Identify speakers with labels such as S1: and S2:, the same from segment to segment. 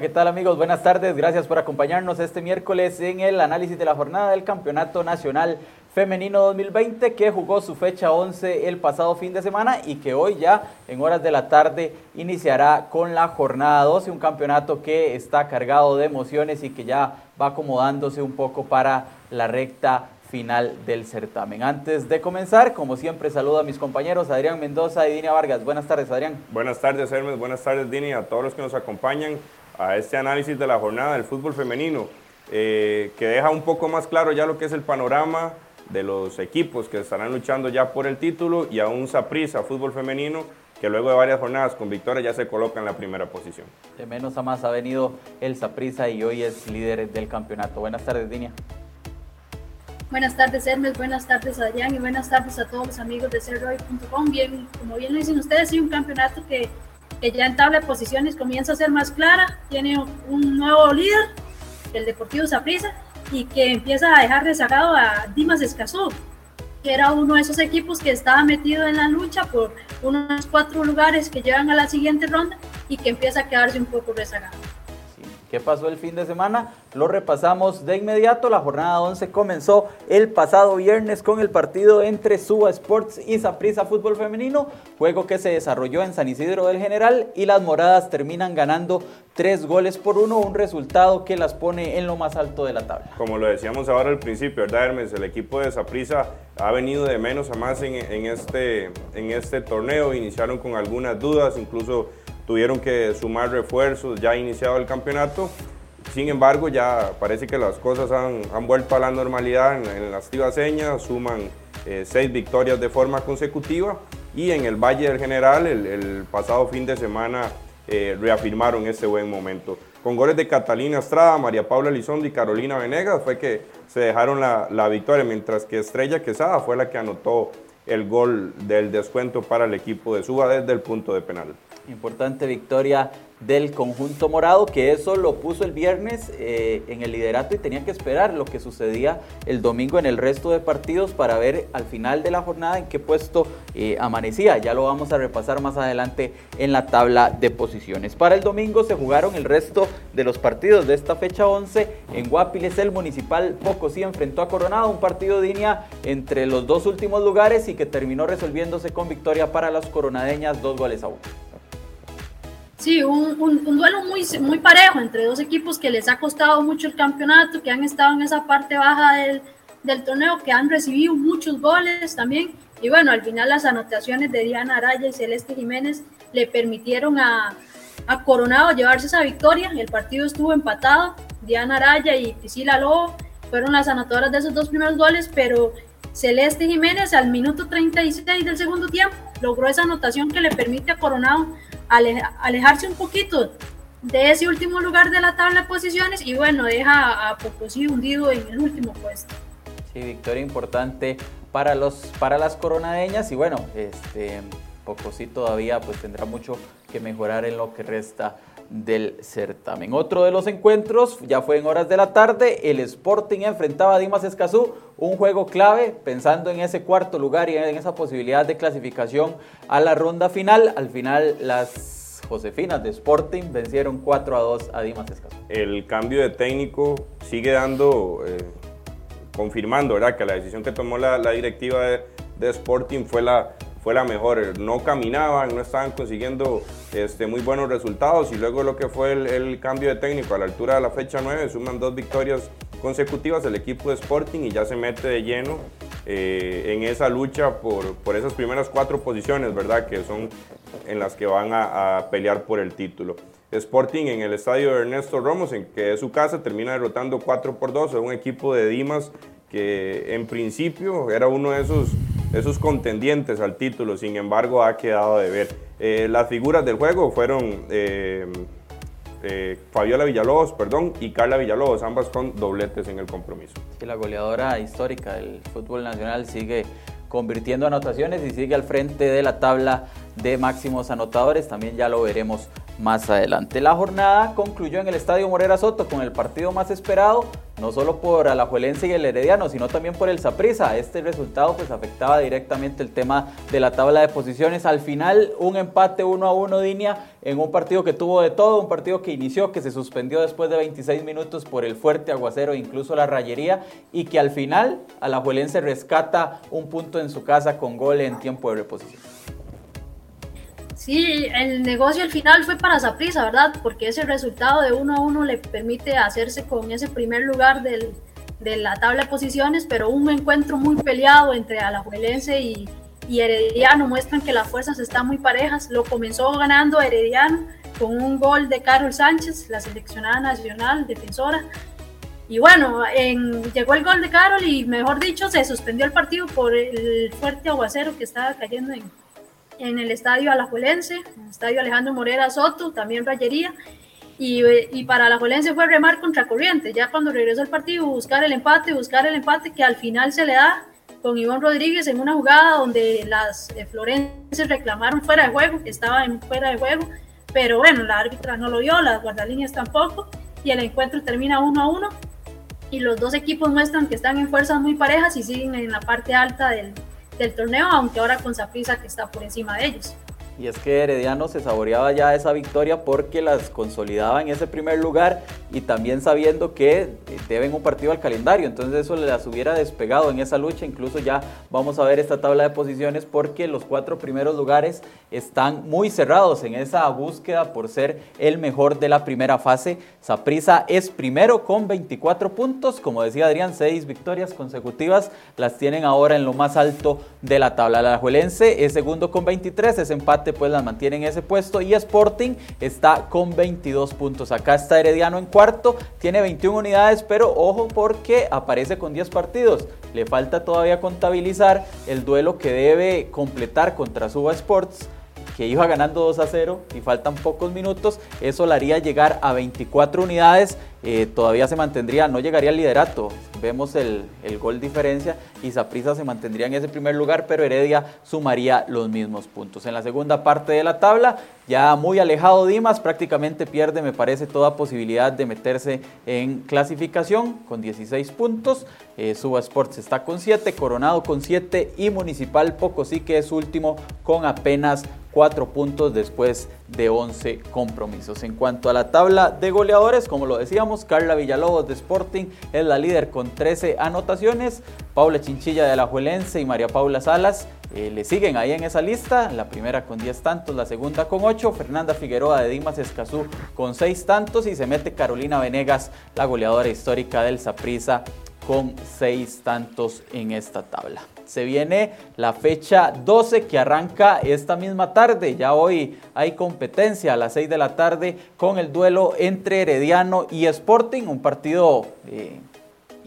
S1: ¿qué tal amigos? Buenas tardes, gracias por acompañarnos este miércoles en el análisis de la jornada del Campeonato Nacional Femenino 2020 que jugó su fecha 11 el pasado fin de semana y que hoy ya en horas de la tarde iniciará con la jornada 12, un campeonato que está cargado de emociones y que ya va acomodándose un poco para la recta final del certamen. Antes de comenzar, como siempre, saludo a mis compañeros Adrián Mendoza y Dina Vargas. Buenas tardes, Adrián.
S2: Buenas tardes, Hermes. Buenas tardes, Dini, a todos los que nos acompañan a este análisis de la jornada del fútbol femenino, eh, que deja un poco más claro ya lo que es el panorama de los equipos que estarán luchando ya por el título y a un Saprissa fútbol femenino que luego de varias jornadas con victoria ya se coloca en la primera posición.
S1: De menos a más ha venido el Saprissa y hoy es líder del campeonato. Buenas tardes, Dinia.
S3: Buenas tardes, Hermes. Buenas tardes, Adrián. Y buenas tardes a todos los amigos de Cerroy.com. Bien, como bien lo dicen ustedes, sí, un campeonato que, que, ya en tabla de posiciones comienza a ser más clara. Tiene un nuevo líder, el Deportivo Saprissa, y que empieza a dejar rezagado a Dimas Escazú, que era uno de esos equipos que estaba metido en la lucha por unos cuatro lugares que llegan a la siguiente ronda y que empieza a quedarse un poco rezagado.
S1: ¿Qué pasó el fin de semana? Lo repasamos de inmediato. La jornada 11 comenzó el pasado viernes con el partido entre Suba Sports y Saprissa Fútbol Femenino, juego que se desarrolló en San Isidro del General y las moradas terminan ganando tres goles por uno, un resultado que las pone en lo más alto de la tabla.
S2: Como lo decíamos ahora al principio, ¿verdad, Hermes? El equipo de Saprissa ha venido de menos a más en, este, en este torneo. Iniciaron con algunas dudas, incluso tuvieron que sumar refuerzos, ya iniciado el campeonato. Sin embargo, ya parece que las cosas han, han vuelto a la normalidad en, en las tibaseñas, suman eh, seis victorias de forma consecutiva y en el Valle del General el, pasado fin de semana eh, reafirmaron ese buen momento. Con goles de Catalina Estrada, María Paula Lizondo y Carolina Venegas fue que se dejaron la, la victoria, mientras que Estrella Quesada fue la que anotó el gol del descuento para el equipo de Suba desde el punto de penal.
S1: Importante victoria del conjunto morado, que eso lo puso el viernes eh, en el liderato y tenía que esperar lo que sucedía el domingo en el resto de partidos para ver al final de la jornada en qué puesto eh, amanecía. Ya lo vamos a repasar más adelante en la tabla de posiciones. Para el domingo se jugaron el resto de los partidos de esta fecha 11. En Guapiles el municipal Pocosí enfrentó a Coronado, un partido de línea entre los dos últimos lugares y que terminó resolviéndose con victoria para las coronadeñas, dos goles a uno.
S3: Sí, un, un, duelo muy, muy parejo entre dos equipos que les ha costado mucho el campeonato, que han estado en esa parte baja del, del torneo, que han recibido muchos goles también. Y bueno, al final las anotaciones de Diana Araya y Celeste Jiménez le permitieron a, a Coronado llevarse esa victoria. El partido estuvo empatado. Diana Araya y Priscila Lobo fueron las anotadoras de esos dos primeros goles, pero Celeste Jiménez al minuto 36 del segundo tiempo logró esa anotación que le permite a Coronado alejarse un poquito de ese último lugar de la tabla de posiciones y bueno, deja a Pocosí hundido en el último puesto.
S1: Sí, victoria importante para, los, para las coronadeñas y bueno, este, Pocosí todavía pues tendrá mucho que mejorar en lo que resta del certamen. Otro de los encuentros ya fue en horas de la tarde, el Sporting enfrentaba a Dimas Escazú, un juego clave pensando en ese cuarto lugar y en esa posibilidad de clasificación a la ronda final. Al final las Josefinas de Sporting vencieron 4 a 2 a Dimas Escazú.
S2: El cambio de técnico sigue dando, eh, confirmando ¿verdad? que la decisión que tomó la, directiva de Sporting fue la, fue la mejor. No caminaban, no estaban consiguiendo este, muy buenos resultados y luego lo que fue el, el, cambio de técnico a la altura de la fecha 9 suman dos victorias consecutivas el equipo de Sporting y ya se mete de lleno eh, en esa lucha por, por, esas primeras cuatro posiciones, ¿verdad? Que son en las que van a, a pelear por el título. Sporting en el estadio de Ernesto Ramos, en que es su casa, termina derrotando 4 por 2 a un equipo de Dimas que en principio era uno de esos esos contendientes al título, sin embargo ha quedado de ver. Eh, las figuras del juego fueron eh, eh, Fabiola Villalobos perdón, y Carla Villalobos, ambas con dobletes en el compromiso.
S1: Sí, la goleadora histórica del fútbol nacional sigue convirtiendo anotaciones y sigue al frente de la tabla de máximos anotadores, también ya lo veremos más adelante. La jornada concluyó en el Estadio Morera Soto con el partido más esperado, no solo por Alajuelense y el Herediano, sino también por el Saprissa. Este resultado pues afectaba directamente el tema de la tabla de posiciones. Al final un empate 1 a 1 Dinia en un partido que tuvo de todo, un partido que inició, que se suspendió después de 26 minutos por el fuerte aguacero incluso la rayería y que al final Alajuelense rescata un punto en su casa con gol en tiempo de reposición.
S3: Sí, el negocio al final fue para Saprissa, ¿verdad? Porque ese resultado de 1 a 1 le permite hacerse con ese primer lugar de la tabla de posiciones, pero un encuentro muy peleado entre Alajuelense y, y Herediano muestran que las fuerzas están muy parejas. Lo comenzó ganando Herediano con un gol de Carol Sánchez, la seleccionada nacional defensora. Y bueno, llegó el gol de Carol y mejor dicho, se suspendió el partido por el fuerte aguacero que estaba cayendo en, en el estadio Alajuelense, en el estadio Alejandro Morera Soto, también Rayería. Y, y para Alajuelense fue remar contra corriente. Ya cuando regresó el partido, buscar el empate, buscar el empate que al final se le da con Iván Rodríguez en una jugada donde las eh, florenses reclamaron fuera de juego, que estaba en fuera de juego, pero bueno, la árbitra no lo vio, las guardalíneas tampoco, y el encuentro termina uno a uno. Y los dos equipos muestran que están en fuerzas muy parejas y siguen en la parte alta del, del torneo, aunque ahora con Saprissa que está por encima de ellos.
S1: Y es que Herediano se saboreaba ya esa victoria porque las consolidaba en ese primer lugar y también sabiendo que deben un partido al calendario. Entonces eso las hubiera despegado en esa lucha. Incluso ya vamos a ver esta tabla de posiciones porque los cuatro primeros lugares están muy cerrados en esa búsqueda por ser el mejor de la primera fase. Saprisa es primero con 24 puntos. Como decía Adrián, seis victorias consecutivas las tienen ahora en lo más alto de la tabla. La Juelense es segundo con 23, ese empate pues las mantiene en ese puesto y Sporting está con 22 puntos. Acá está Herediano en cuarto, tiene 21 unidades, pero ojo porque aparece con 10 partidos. Le falta todavía contabilizar el duelo que debe completar contra Suba Sports que iba ganando 2 a 0 y faltan pocos minutos, eso le haría llegar a 24 unidades, eh, todavía se mantendría, no llegaría al liderato, vemos el, el gol diferencia y Saprissa se mantendría en ese primer lugar, pero Heredia sumaría los mismos puntos. En la segunda parte de la tabla, ya muy alejado Dimas, prácticamente pierde, me parece, toda posibilidad de meterse en clasificación con 16 puntos. Eh, Suba Sports está con 7, Coronado con 7 y Municipal sí que es último con apenas 4 puntos después de 11 compromisos. En cuanto a la tabla de goleadores, como lo decíamos, Carla Villalobos de Sporting es la líder con 13 anotaciones, Paula Chinchilla de la Juelense y María Paula Salas eh, le siguen ahí en esa lista, la primera con 10 tantos, la segunda con 8, Fernanda Figueroa de Dimas Escazú con 6 tantos y se mete Carolina Venegas, la goleadora histórica del Saprissa con 6 tantos en esta tabla. Se viene la fecha 12 que arranca esta misma tarde. Ya hoy hay competencia a las 6 de la tarde con el duelo entre Herediano y Sporting, un partido eh,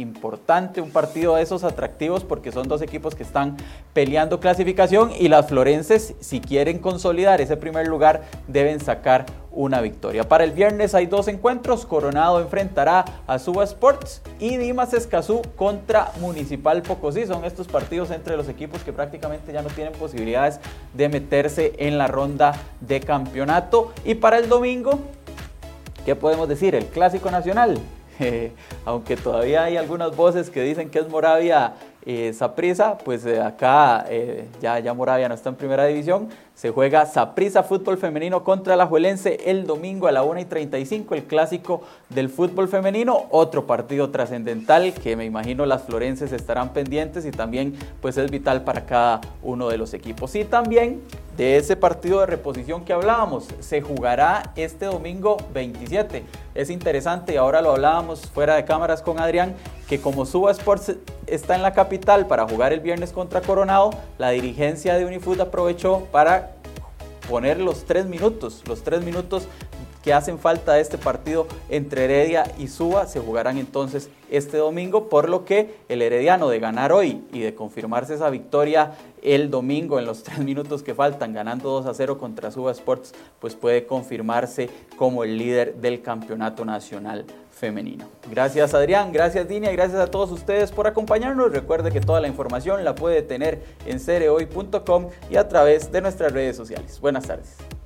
S1: importante, un partido de esos atractivos porque son dos equipos que están peleando clasificación y las florenses si quieren consolidar ese primer lugar deben sacar una victoria. Para el viernes hay dos encuentros, Coronado enfrentará a Suba Sports y Dimas Escazú contra Municipal Pocosí. Son estos partidos entre los equipos que prácticamente ya no tienen posibilidades de meterse en la ronda de campeonato. Y para el domingo, ¿qué podemos decir? El Clásico Nacional. Aunque todavía hay algunas voces que dicen que es Moravia eh, pues eh, acá eh, ya, ya Moravia no está en primera división. Se juega Saprisa Fútbol Femenino contra la Juelense el domingo a la 1 y 35, el clásico del fútbol femenino. Otro partido trascendental que me imagino las florenses estarán pendientes y también pues es vital para cada uno de los equipos. Y también de ese partido de reposición que hablábamos, se jugará este domingo 27. Es interesante y ahora lo hablábamos fuera de cámaras con Adrián, que como Suba Sports está en la capital para jugar el viernes contra Coronado, la dirigencia de Unifood aprovechó para poner los tres minutos, los tres minutos que hacen falta de este partido entre Heredia y Suba se jugarán entonces este domingo, por lo que el Herediano de ganar hoy y de confirmarse esa victoria el domingo en los tres minutos que faltan, ganando 2 a 0 contra Suba Sports, pues puede confirmarse como el líder del campeonato nacional femenino. Gracias Adrián, gracias Dinia, gracias a todos ustedes por acompañarnos. Recuerde que toda la información la puede tener en cereoy.com y a través de nuestras redes sociales. Buenas tardes.